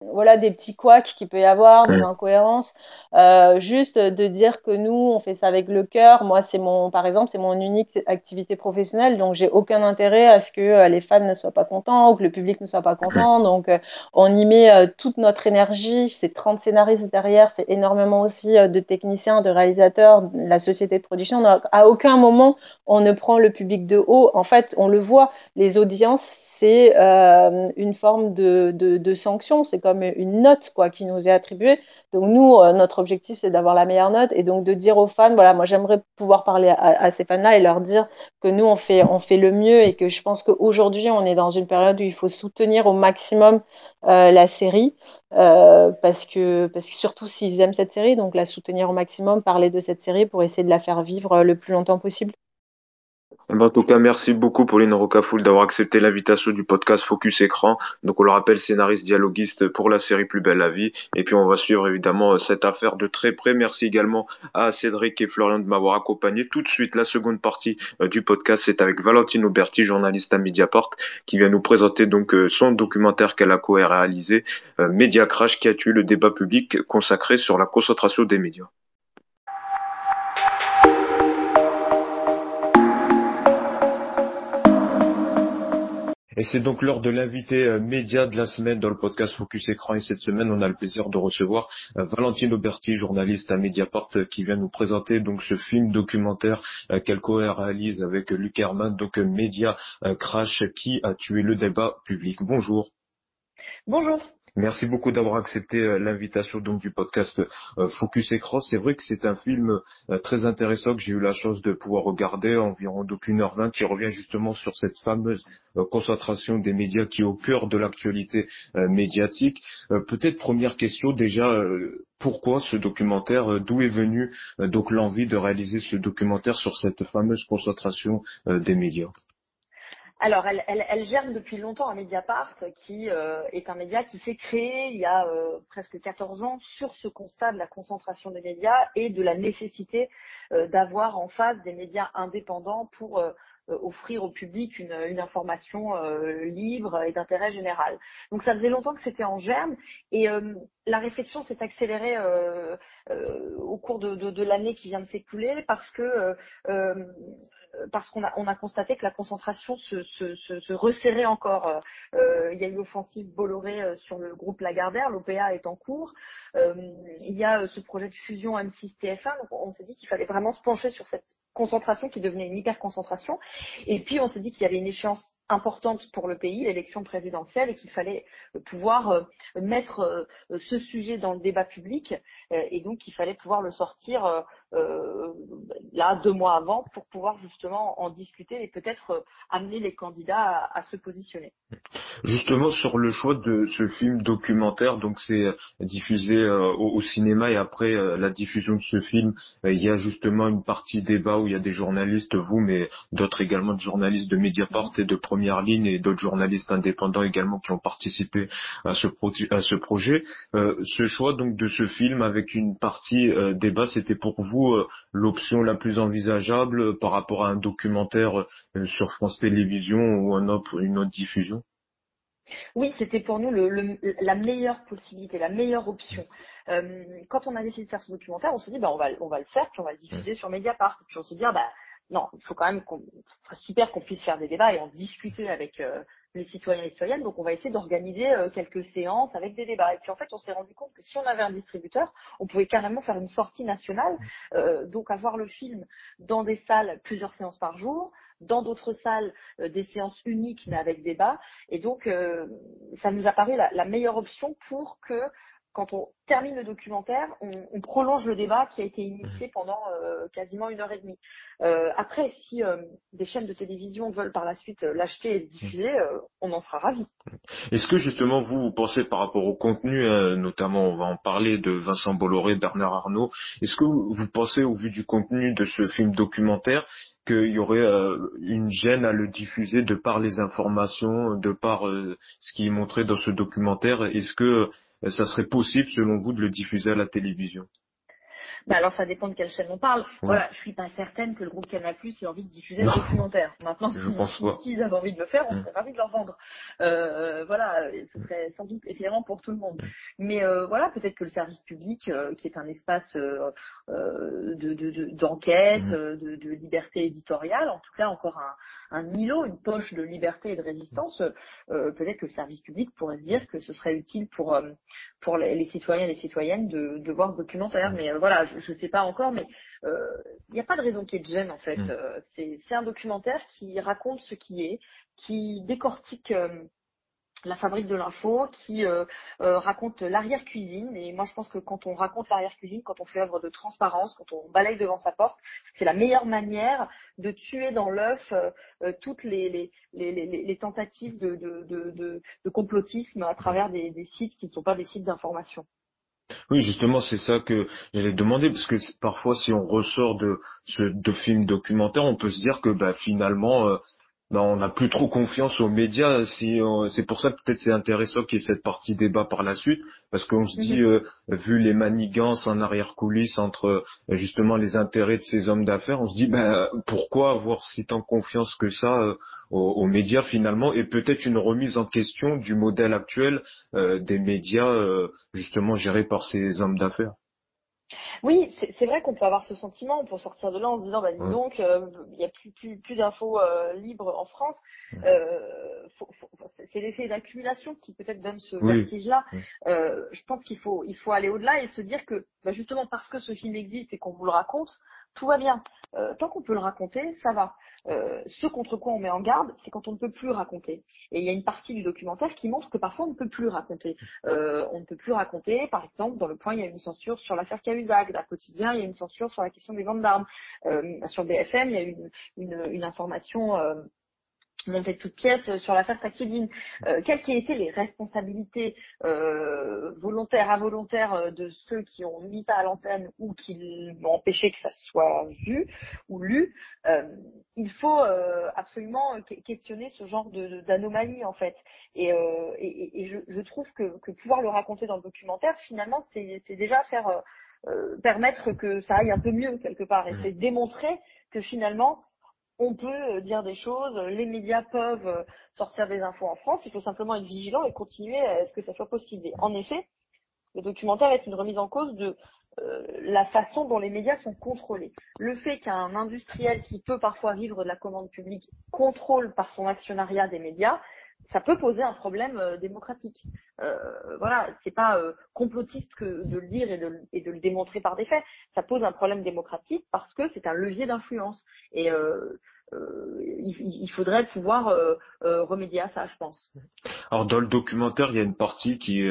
voilà des petits couacs qu'il peut y avoir, des incohérences. Euh, juste de dire que nous, on fait ça avec le cœur. Moi, c'est mon, par exemple, c'est mon unique activité professionnelle, donc j'ai aucun intérêt à ce que euh, les fans ne soient pas contents ou que le public ne soit pas content. Donc, euh, on y met toute notre énergie. C'est 30 scénaristes derrière, c'est énormément aussi de techniciens, de réalisateurs, de la société de production. Donc, à aucun moment on ne prend le public de haut. En fait, on le voit, les audiences, c'est une forme de, de, de sanction. C'est comme une note quoi qui nous est attribuée. Donc nous, euh, notre objectif, c'est d'avoir la meilleure note et donc de dire aux fans, voilà, moi j'aimerais pouvoir parler à, ces fans-là et leur dire que nous, on fait, on fait le mieux et que je pense qu'aujourd'hui, on est dans une période où il faut soutenir au maximum euh, la série euh, parce, que, parce que surtout s'ils aiment cette série, donc la soutenir au maximum, parler de cette série pour essayer de la faire vivre le plus longtemps possible. Eh ben, en tout cas, merci beaucoup Pauline Rocafoul d'avoir accepté l'invitation du podcast Focus Écran. Donc on le rappelle, scénariste dialoguiste pour la série Plus belle la vie. Et puis on va suivre évidemment cette affaire de très près. Merci également à Cédric et Florian de m'avoir accompagné. Tout de suite, la seconde partie euh, du podcast, c'est avec Valentine Auberti, journaliste à Mediapart, qui vient nous présenter donc euh, son documentaire qu'elle a co-réalisé, euh, Media Crash, qui a tué le débat public consacré sur la concentration des médias. Et c'est donc l'heure de l'invité euh, média de la semaine dans le podcast Focus Écran. Et cette semaine, on a le plaisir de recevoir euh, Valentine Auberti, journaliste à Mediapart, euh, qui vient nous présenter donc ce film documentaire qu'elle co-réalise avec Luc Herman, donc Média Crash, qui a tué le débat public. Bonjour. Bonjour. Merci beaucoup d'avoir accepté euh, l'invitation donc du podcast euh, Focus Écran. C'est vrai que c'est un film euh, très intéressant que j'ai eu la chance de pouvoir regarder environ donc 1h20 qui revient justement sur cette fameuse concentration des médias qui est au cœur de l'actualité médiatique. Peut-être première question déjà pourquoi ce documentaire D'où est venue donc l'envie de réaliser ce documentaire sur cette fameuse concentration des médias? Alors, elle, germe depuis longtemps à Mediapart, qui euh, est un média qui s'est créé il y a euh, presque 14 ans sur ce constat de la concentration des médias et de la nécessité euh, d'avoir en face des médias indépendants pour offrir au public une, information libre et d'intérêt général. Donc ça faisait longtemps que c'était en germe et la réflexion s'est accélérée au cours de l'année qui vient de s'écouler parce que parce qu'on a, on a constaté que la concentration se, se, se, se resserrait encore. Euh, euh il y a eu l'offensive Bolloré euh, sur le groupe Lagardère, l'OPA est en cours. Euh, il y a ce projet de fusion M6-TF1, donc on s'est dit qu'il fallait vraiment se pencher sur cette concentration qui devenait une hyper concentration. Et puis on s'est dit qu'il y avait une échéance importante pour le pays, l'élection présidentielle, et qu'il fallait euh, pouvoir euh, mettre euh, ce sujet dans le débat public, et donc il fallait pouvoir le sortir là deux mois avant pour pouvoir justement en discuter et peut-être amener les candidats à, se positionner. Justement sur le choix de ce film documentaire, donc c'est diffusé au, cinéma et après la diffusion de ce film, il y a justement une partie débat où il y a des journalistes, vous, mais d'autres également de journalistes de Mediapart et de ligne et d'autres journalistes indépendants également qui ont participé à ce, à ce projet. Euh, ce choix donc de ce film avec une partie euh, débat, c'était pour vous euh, l'option la plus envisageable par rapport à un documentaire sur France Télévisions ou un autre, une autre diffusion? Oui, c'était pour nous le, la meilleure possibilité, la meilleure option. quand on a décidé de faire ce documentaire, on s'est dit bah on va on va le faire puis on va le diffuser sur Mediapart. Puis on s'est dit ah, bah non, il faut quand même qu'on, super qu'on puisse faire des débats et en discuter avec euh, les citoyens et citoyennes. Donc, on va essayer d'organiser euh, quelques séances avec des débats. Et puis, en fait, on s'est rendu compte que si on avait un distributeur, on pouvait carrément faire une sortie nationale, euh, donc avoir le film dans des salles plusieurs séances par jour, dans d'autres salles des séances uniques mais avec débat. Et donc, ça nous a paru la, la meilleure option pour que quand on termine le documentaire, on, prolonge le débat qui a été initié mmh. pendant euh, quasiment une heure et demie. Euh, après, si euh, des chaînes de télévision veulent par la suite l'acheter et le diffuser, on en sera ravis. Est-ce que justement vous, vous pensez par rapport au contenu, notamment on va en parler de Vincent Bolloré, Bernard Arnault, est-ce que vous pensez au vu du contenu de ce film documentaire qu'il y aurait une gêne à le diffuser de par les informations, de par ce qui est montré dans ce documentaire? Est-ce que euh, ça serait possible selon vous de le diffuser à la télévision? Bah alors ça dépend de quelle chaîne on parle. Voilà, je suis pas certaine que le groupe Canal ait envie de diffuser le documentaire. Maintenant, s'ils si, avaient envie de le faire, on mm. serait ravis de leur vendre. Euh, voilà, ce serait sans doute éclairant pour tout le monde. Mm. Mais euh, voilà, peut-être que le service public, euh, qui est un espace d'enquête, de, de, mm. de, liberté éditoriale, en tout cas encore un, un îlot, une poche de liberté et de résistance, peut-être que le service public pourrait se dire que ce serait utile pour pour les, citoyens et les citoyennes de, de voir ce documentaire. Mais voilà, je ne sais pas encore, mais euh, il n'y a pas de raison qu'il y ait de gêne en fait. Mm. Euh, c'est un documentaire qui raconte ce qui est, qui décortique euh, la fabrique de l'info qui raconte l'arrière-cuisine. Et moi, je pense que quand on raconte l'arrière-cuisine, quand on fait œuvre de transparence, quand on balaye devant sa porte, c'est la meilleure manière de tuer dans l'œuf toutes les, les, tentatives de, de, complotisme à travers des sites qui ne sont pas des sites d'information. Oui, justement, c'est ça que j'allais demander, parce que parfois, si on ressort de ce de films documentaires, on peut se dire que bah, finalement, euh, bah, on n'a plus trop confiance aux médias. Si c'est pour ça que peut-être c'est intéressant qu'il y ait cette partie débat par la suite, parce qu'on se dit, mhm. euh, vu les manigances en arrière-coulisses entre euh, justement les intérêts de ces hommes d'affaires, on se dit, ben pourquoi avoir si tant confiance que ça euh, aux, médias finalement, et peut-être une remise en question du modèle actuel des médias justement gérés par ces hommes d'affaires. Oui, c'est vrai qu'on peut avoir ce sentiment, on peut sortir de là en se disant, bah, dis donc, euh, il n'y a plus, plus, plus d'infos euh, libres en France. Euh, c'est l'effet d'accumulation qui peut-être donne ce vertige-là. je pense qu'il faut, il faut aller au-delà et se dire que, bah, justement, parce que ce film existe et qu'on vous le raconte, tout va bien. tant qu'on peut le raconter, ça va. Euh, ce contre quoi on met en garde, c'est quand on ne peut plus raconter. Et il y a une partie du documentaire qui montre que parfois on ne peut plus raconter. Euh, on ne peut plus raconter, par exemple, dans le point, il y a une censure sur l'affaire Cahuzac. D'un quotidien, il y a une censure sur la question des ventes d'armes. Euh, sur BFM, il y a une, une, une information montée de toutes pièces sur l'affaire Takidine. Euh, quelles qui été les responsabilités euh, volontaires, involontaires euh, de ceux qui ont mis ça à l'antenne ou qui ont empêché que ça soit vu ou lu euh, Il faut euh, absolument questionner ce genre d'anomalie en fait. Et, et, et je, je, trouve que, que, pouvoir le raconter dans le documentaire, finalement, c'est déjà faire permettre que ça aille un peu mieux quelque part. Et mmh. c'est démontrer que finalement on peut euh, dire des choses, les médias peuvent euh, sortir des infos en France, il faut simplement être vigilant et continuer à ce que ça soit possible. en effet, le documentaire est une remise en cause de euh, la façon dont les médias sont contrôlés. Le fait qu'un industriel qui peut parfois vivre de la commande publique contrôle par son actionnariat des médias, ça peut poser un problème démocratique. Euh, voilà, c'est pas complotiste que de le dire et de, le démontrer par des faits. Ça pose un problème démocratique parce que c'est un levier d'influence. Et euh, il, faudrait pouvoir euh, euh, remédier à ça, je pense. Alors dans le documentaire, il y a une partie qui,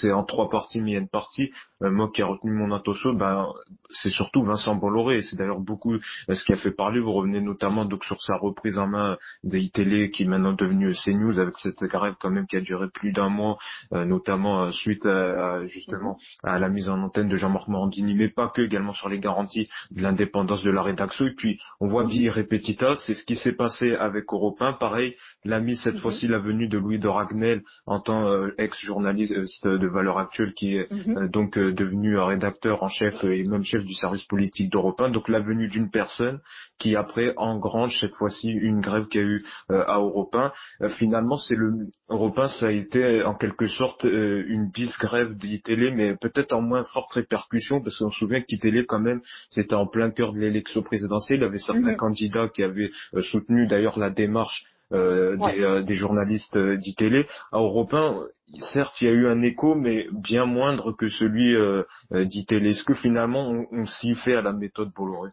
c'est en trois parties, mais il y a une partie, moi qui a retenu mon attention, ben c'est surtout Vincent Bolloré. C'est d'ailleurs beaucoup ce qui a fait parler. Vous revenez notamment donc sur sa reprise en main des télé qui est maintenant devenue CNews avec cette grève quand même qui a duré plus d'un mois, notamment suite à, justement à la mise en antenne de Jean-Marc Morandini, mais pas que, également sur les garanties de l'indépendance de la rédaction. Et puis on voit vie répétita c'est ce qui s'est passé avec Europe 1. Pareil, l'ami cette mhm. fois-ci la venue de Louis de Ragnel en tant euh, ex-journaliste de Valeur Actuelle qui est mhm. euh, donc euh, devenu rédacteur en chef et même chef du service politique d'Europe 1. Donc la venue d'une personne qui après engrange cette fois-ci une grève qu'il y a eu à Europe 1. finalement, c'est le Europe 1, ça a été en quelque sorte une bis grève d'ITélé, mais peut-être en moins forte répercussion parce qu'on se souvient qu'ITélé quand même, c'était en plein cœur de l'élection présidentielle. Il y avait certains mhm. candidats qui avaient euh, soutenu d'ailleurs la démarche euh, des, euh, des, journalistes d'ITélé. À Europe 1, certes, il y a eu un écho, mais bien moindre que celui euh, d'ITélé. Est-ce que finalement, on, on s'y fait à la méthode Bolloré?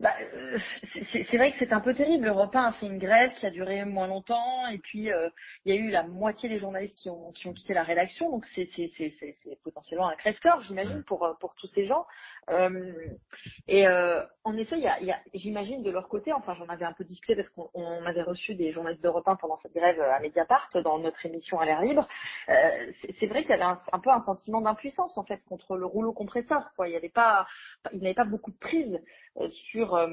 Bah, euh, c'est vrai que c'est un peu terrible. L'Europe 1 a fait une grève qui a duré moins longtemps, et puis euh, il y a eu la moitié des journalistes qui ont, qui ont quitté la rédaction, donc c'est potentiellement un crève-cœur, j'imagine, pour, euh, tous ces gens. Et en effet, j'imagine de leur côté, enfin j'en avais un peu discuté parce qu'on avait reçu des journalistes d'Europe 1 pendant cette grève à Mediapart dans notre émission à l'air libre. c'est vrai qu'il y avait un, peu un sentiment d'impuissance en fait contre le rouleau compresseur. Il n'y avait pas, il n'avait pas beaucoup de prise sur sur euh,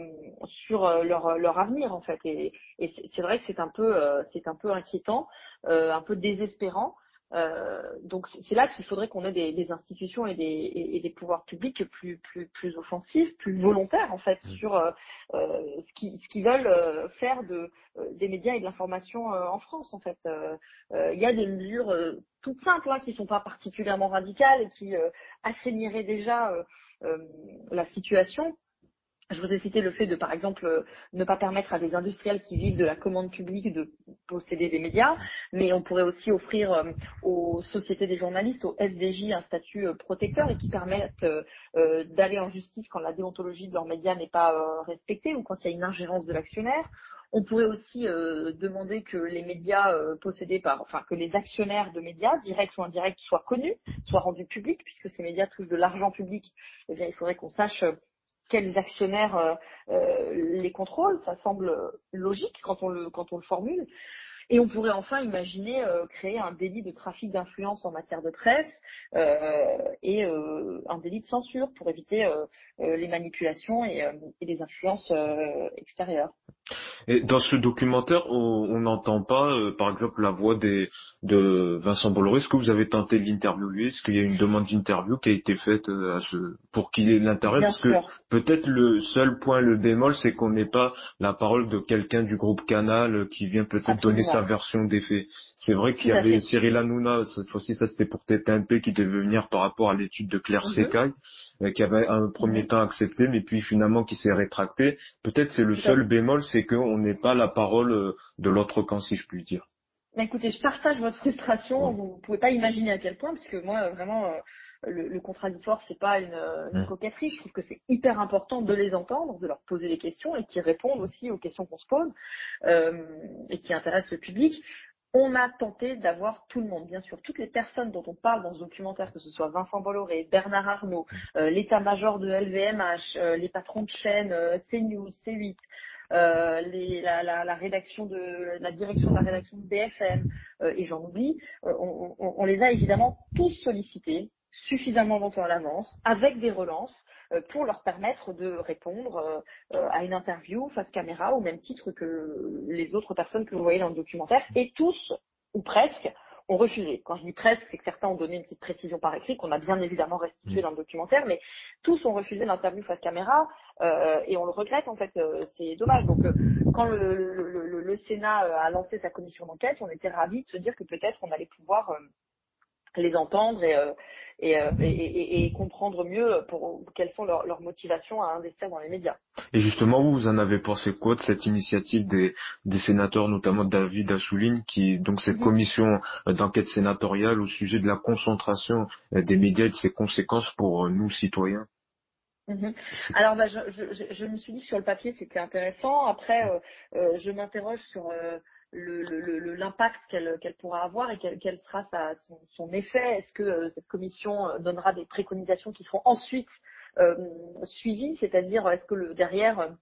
sur euh, leur leur avenir en fait et, et c'est vrai que c'est un peu euh, c'est un peu inquiétant un peu désespérant donc c'est là qu'il faudrait qu'on ait des, des, institutions et des, et, des pouvoirs publics plus plus plus offensifs, plus volontaires en fait mmh. sur euh, ce qu'ils ce qu'ils veulent faire de des médias et de l'information en France en fait. Il y a des mesures toutes simples hein, qui sont pas particulièrement radicales et qui assainiraient déjà la situation. Je vous ai cité le fait de, par exemple, ne pas permettre à des industriels qui vivent de la commande publique de posséder des médias, mais on pourrait aussi offrir euh, aux sociétés des journalistes, aux SDJ, un statut euh, protecteur et qui permettent euh, d'aller en justice quand la déontologie de leurs médias n'est pas respectée ou quand il y a une ingérence de l'actionnaire. On pourrait aussi demander que les médias possédés par, enfin, que les actionnaires de médias, directs ou indirects, soient connus, soient rendus publics, puisque ces médias touchent de l'argent public. Eh bien, il faudrait qu'on sache quels actionnaires euh, euh, les contrôlent, ça semble logique quand on le quand on le formule. Et on pourrait enfin imaginer euh, créer un délit de trafic d'influence en matière de presse euh, et euh, un délit de censure pour éviter les manipulations et, et les influences extérieures. Et dans ce documentaire, on n'entend pas, euh, par exemple, la voix des, de Vincent Bolloré. Est-ce que vous avez tenté de l'interviewer? Est-ce qu'il y a une demande d'interview qui a été faite euh, à ce, pour qu'il ait l'intérêt? Parce que peut-être le seul point, le bémol, c'est qu'on n'ait pas la parole de quelqu'un du groupe Canal euh, qui vient peut-être donner sa version des faits. C'est vrai qu'il y avait Cyril Hanouna, cette fois-ci, ça c'était pour TPMP qui devait venir par rapport à l'étude de Claire mm qui avait un premier mhm. temps accepté, mais puis finalement qui s'est rétracté. Peut-être c'est le seul bémol, c'est qu'on n'est pas la parole euh, de l'autre camp, si je puis dire. Écoutez, je partage votre frustration. Vous ne pouvez pas imaginer à quel point, parce que moi, vraiment, euh, le, le contradictoire, c'est pas une, une coquetterie. Je trouve que c'est hyper important de les entendre, de leur poser des questions et qui répondent aussi aux questions qu'on se pose euh, et qui intéressent le public on a tenté d'avoir tout le monde, bien sûr, toutes les personnes dont on parle dans ce documentaire, que ce soit Vincent Bolloré, Bernard Arnault, euh, l'état-major de LVMH, euh, les patrons de chaîne euh, CNews, C8, les, la, la, la, rédaction de la direction de la rédaction de BFM, et j'en oublie, on, on, les a évidemment tous sollicités suffisamment longtemps à l'avance, avec des relances, euh, pour leur permettre de répondre euh, euh, à une interview face caméra au même titre que les autres personnes que vous voyez dans le documentaire. Et tous, ou presque, ont refusé. Quand je dis presque, c'est que certains ont donné une petite précision par écrit qu'on a bien évidemment restitué dans le documentaire, mais tous ont refusé l'interview face caméra et on le regrette en fait. c'est dommage. Donc quand le, le, le, Sénat a lancé sa commission d'enquête, on était ravis de se dire que peut-être on allait pouvoir les entendre euh, euh, et, et, et, comprendre mieux pour quelles sont leurs, leurs, motivations à investir dans les médias. Et justement, vous, vous en avez pensé quoi de cette initiative des, des sénateurs, notamment David Assouline, qui donc cette mhm. commission d'enquête sénatoriale au sujet de la concentration des médias et de ses conséquences pour nous citoyens? Mhm. Alors, bah, je, je, je, me suis dit que sur le papier c'était intéressant. Après, euh, je m'interroge sur l'impact qu'elle qu'elle pourra avoir et quel, sera sa, son, effet. Est-ce que euh, cette commission euh, donnera des préconisations qui seront ensuite euh, suivies, c'est-à-dire est-ce que le, derrière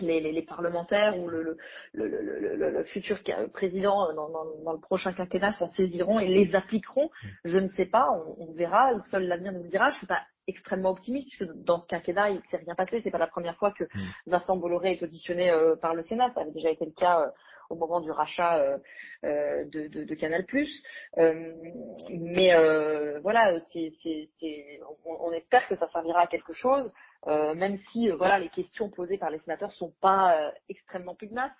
les, les, les, parlementaires ou le, le, le futur président dans, dans, dans, le prochain quinquennat s'en saisiront et les appliqueront? Je ne sais pas, on, on verra. Seul l'avenir nous le dira. Je suis pas extrêmement optimiste puisque dans ce quinquennat il ne s'est rien passé. C'est pas la première fois que mm. Vincent Bolloré est auditionné par le Sénat. Ça avait déjà été le cas au moment du rachat euh, euh, de, de, de, Canal+. Euh, mais voilà, c'est, c'est, on, on, espère que ça servira à quelque chose, même si voilà les questions posées par les sénateurs sont pas extrêmement pugnaces.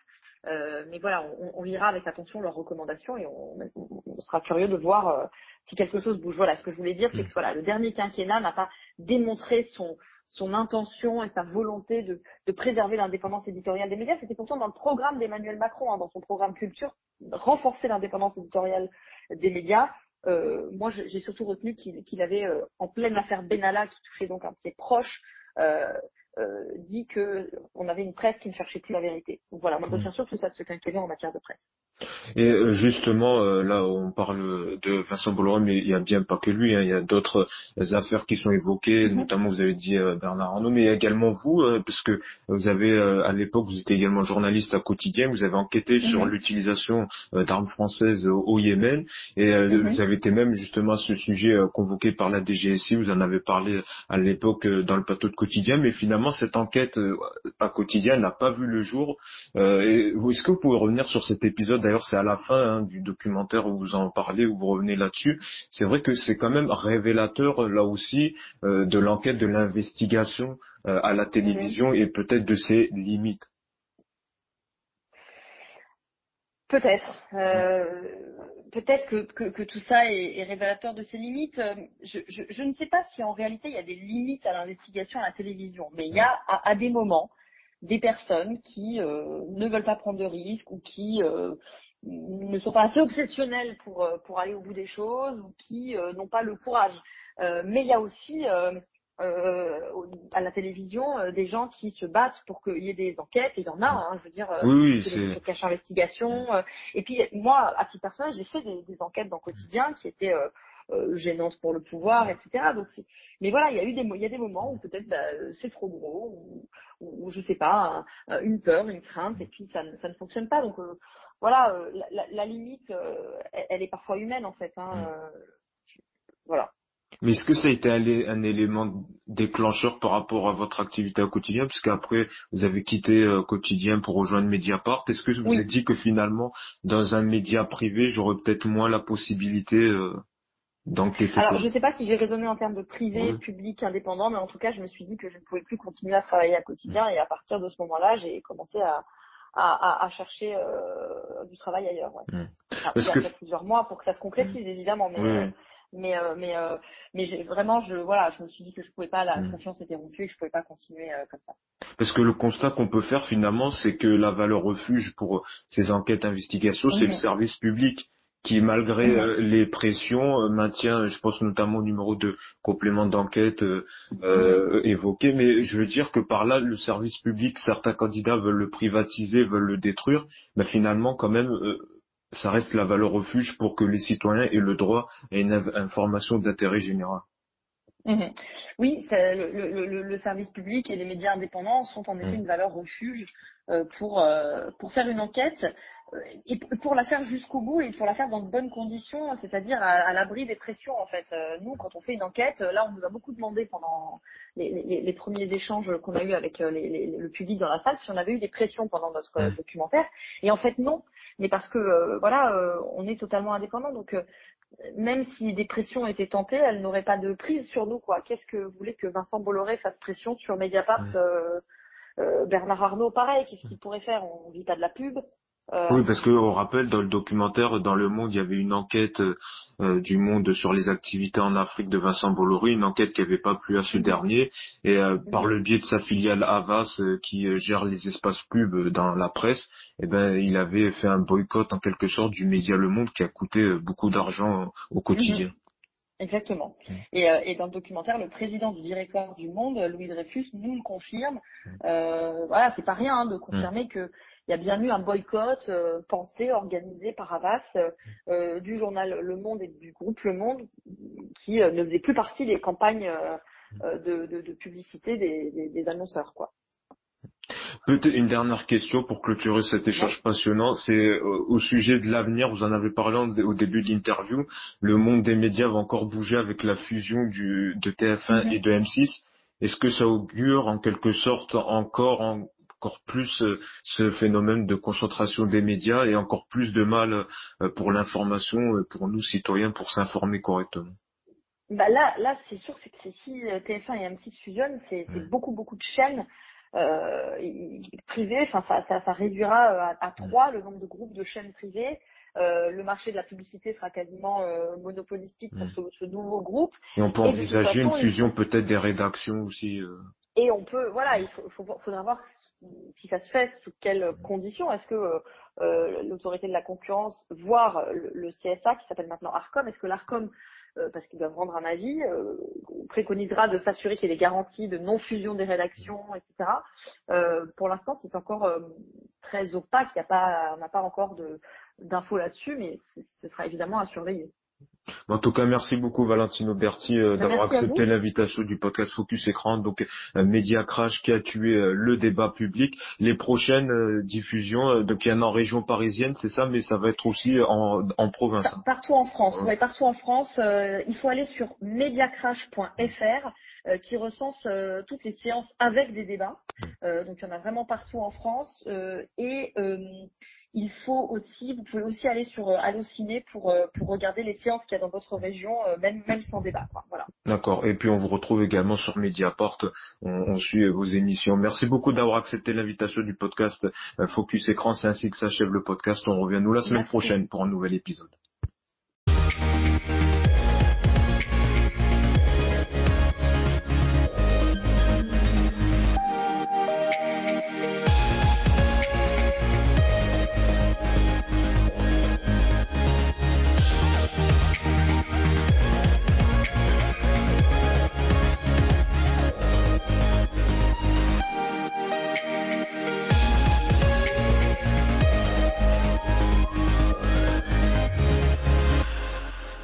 Euh, mais voilà, on, on, lira avec attention leurs recommandations et on, on sera curieux de voir si quelque chose bouge. Voilà, ce que je voulais dire, c'est que voilà, le dernier quinquennat n'a pas démontré son son intention et sa volonté de, de préserver l'indépendance éditoriale des médias. C'était pourtant dans le programme d'Emmanuel Macron, hein, dans son programme culture, renforcer l'indépendance éditoriale des médias. Euh, moi, j'ai surtout retenu qu'il avait, euh, en pleine affaire Benalla, qui touchait donc un de ses proches, euh, euh, dit que on avait une presse qui ne cherchait plus la vérité. Donc voilà, moi je retiens surtout ça de ce quinquennat en matière de presse. Et euh, justement, euh, là on parle de Vincent Bolloré, mais il y a bien pas que lui, hein, il y a d'autres affaires qui sont évoquées, mhm. notamment vous avez dit Bernard Arnault, mais également vous, parce que vous avez à l'époque, vous étiez également journaliste à quotidien, vous avez enquêté mhm. sur l'utilisation d'armes françaises au Yémen, et mhm. vous avez été même justement à ce sujet convoqué par la DGSI, vous en avez parlé à l'époque dans le plateau de quotidien, mais finalement cette enquête euh, à quotidien n'a pas vu le jour. Euh, est-ce que vous pouvez revenir sur cet épisode D'ailleurs, c'est à la fin hein, du documentaire où vous en parlez, où vous revenez là-dessus. C'est vrai que c'est quand même révélateur là aussi euh, de l'enquête, de l'investigation à la télévision et peut-être de ses limites. Peut-être. Euh, peut-être que, que, que, tout ça est, est, révélateur de ses limites. Euh, je, je, je, ne sais pas si en réalité il y a des limites à l'investigation à la télévision, mais il y a à, à des moments des personnes qui euh, ne veulent pas prendre de risques ou qui euh, ne sont pas assez obsessionnelles pour, euh, pour aller au bout des choses ou qui n'ont pas le courage. mais il y a aussi euh, à la télévision euh, des gens qui se battent pour qu'il y ait des enquêtes, et il y en a, hein, je veux dire, euh, oui, sur cache investigation. et puis moi, à titre personnel, j'ai fait des, des, enquêtes dans le quotidien qui étaient gênante pour le pouvoir, etc. Donc, mais voilà, il y a eu des, il y a des moments où peut-être bah, c'est trop gros, ou, ou, je sais pas, une peur, une crainte, et puis ça, ça ne fonctionne pas. Donc voilà, la, la, limite, elle, elle, est parfois humaine en fait. Hein, mm. voilà. Mais est-ce que ça a été un, élément déclencheur par rapport à votre activité au quotidien? Puisqu'après, vous avez quitté euh, Quotidien pour rejoindre Mediapart. Est-ce que vous vous êtes dit que finalement, dans un média privé, j'aurais peut-être moins la possibilité euh, Alors, je ne sais pas si j'ai raisonné en termes de privé, public, indépendant, mais en tout cas, je me suis dit que je ne pouvais plus continuer à travailler à Quotidien. Et à partir de ce moment-là, j'ai commencé à, à, à, chercher euh, du travail ailleurs. Ouais. Mmh. il y a plusieurs mois pour que ça se concrétise, évidemment. Mais, euh, mais euh, mais euh, mais j'ai vraiment je voilà je me suis dit que je pouvais pas la confiance était rompue et que je pouvais pas continuer comme ça parce que le constat qu'on peut faire finalement c'est que la valeur refuge pour ces enquêtes investigations c'est le service public qui malgré mm-hmm. les pressions maintient je pense notamment au numéro de complément d'enquête mm-hmm. évoqué mais je veux dire que par là le service public certains candidats veulent le privatiser veulent le détruire mais finalement quand même ça reste la valeur refuge pour que les citoyens aient le droit à une information d'intérêt général. Mhm. Oui, le, le, service public et les médias indépendants sont en effet mhm. une valeur refuge euh, pour euh, pour faire une enquête euh, et pour la faire jusqu'au bout et pour la faire dans de bonnes conditions, c'est-à-dire à, l'abri des pressions en fait. nous, quand on fait une enquête, là, on nous a beaucoup demandé pendant les, les, premiers échanges qu'on a eu avec le public dans la salle si on avait eu des pressions pendant notre documentaire. Et en fait, non. Mais parce que voilà, on est totalement indépendant, donc même si des pressions étaient tentées, elles n'auraient pas de prise sur nous, quoi. Qu'est-ce que vous voulez que Vincent Bolloré fasse pression sur Mediapart euh, euh, Bernard Arnault, pareil, qu'est-ce qu'il pourrait faire? On vit pas de la pub. Euh, oui, parce qu'on rappelle dans le documentaire, dans Le Monde, il y avait une enquête euh, du Monde sur les activités en Afrique de Vincent Bolloré, une enquête qui n'avait pas plu à ce dernier, et euh, par le biais de sa filiale Havas, qui gère les espaces pubs dans la presse, eh ben, il avait fait un boycott en quelque sorte du média Le Monde qui a coûté beaucoup d'argent au quotidien. Mhm. Exactement. Et, euh, et, dans le documentaire, le président du directoire du Monde, Louis Dreyfus, nous le confirme. Euh, voilà, c'est pas rien hein, de confirmer que il y a bien eu un boycott euh, pensé, organisé par Havas euh, du journal Le Monde et du groupe Le Monde, qui ne faisait plus partie des campagnes de, de, de, publicité des, des, des annonceurs, quoi. Peut-être une dernière question pour clôturer cet échange passionnant, c'est euh, au sujet de l'avenir, vous en avez parlé au début de l'interview, le monde des médias va encore bouger avec la fusion du, de TF1 et de M6. Est-ce que ça augure en quelque sorte encore encore plus euh, ce phénomène de concentration des médias et encore plus de mal euh, pour l'information, pour nous citoyens, pour s'informer correctement bah là, là, c'est sûr, c'est que si TF1 et M6 fusionnent, c'est beaucoup, beaucoup de chaînes euh, privées. Enfin, ça, ça, ça réduira euh, à, trois le nombre de groupes de chaînes privées. Euh, le marché de la publicité sera quasiment euh, monopolistique pour ce, ce, nouveau groupe. Et on peut envisager une fusion peut-être des rédactions aussi. Euh. Et on peut, voilà, il faut, faut, faudra voir si ça se fait, sous quelles conditions. Est-ce que euh, l'autorité de la concurrence, voire le, le CSA qui s'appelle maintenant Arcom, est-ce que l'Arcom euh, parce qu'ils doivent rendre un avis, euh, préconisera de s'assurer qu'il y ait des garanties de non-fusion des rédactions, etc. Euh, pour l'instant, c'est encore très opaque, il y a pas, on n'a pas encore d'infos là-dessus, mais ce sera évidemment à surveiller. En tout cas, merci beaucoup Valentino Berti euh, ben, d'avoir accepté l'invitation du podcast Focus Écran, donc un média crash qui a tué euh, le débat public. Les prochaines euh, diffusions, donc il y en a en région parisienne, c'est ça, mais ça va être aussi en, en province. Partout en France. Ouais. partout en France. il faut aller sur mediacrash.fr qui recense toutes les séances avec des débats. Donc il y en a vraiment partout en France et il faut aussi, vous pouvez aussi aller sur euh, Allociné pour euh, pour regarder les séances qu'il y a dans votre région, euh, même même sans débat. Voilà. D'accord. Et puis on vous retrouve également sur Mediaport. On, on suit vos émissions. Merci beaucoup d'avoir accepté l'invitation du podcast Focus Écran. C'est ainsi que s'achève le podcast. On revient nous la semaine prochaine pour un nouvel épisode.